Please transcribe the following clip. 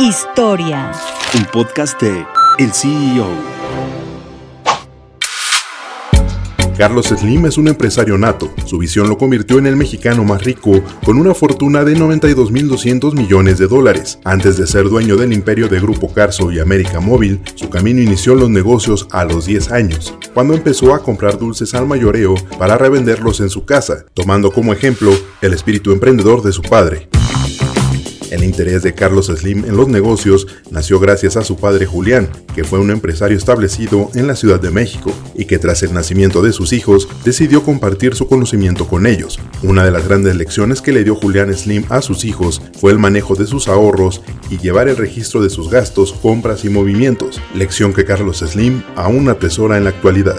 Historia. Un podcast de El CEO. Carlos Slim es un empresario nato. Su visión lo convirtió en el mexicano más rico, con una fortuna de 92.200 millones de dólares. Antes de ser dueño del imperio de Grupo Carso y América Móvil, su camino inició en los negocios a los 10 años, cuando empezó a comprar dulces al mayoreo para revenderlos en su casa, tomando como ejemplo el espíritu emprendedor de su padre. El interés de Carlos Slim en los negocios nació gracias a su padre Julián, que fue un empresario establecido en la Ciudad de México y que tras el nacimiento de sus hijos decidió compartir su conocimiento con ellos. Una de las grandes lecciones que le dio Julián Slim a sus hijos fue el manejo de sus ahorros y llevar el registro de sus gastos, compras y movimientos, lección que Carlos Slim aún atesora en la actualidad.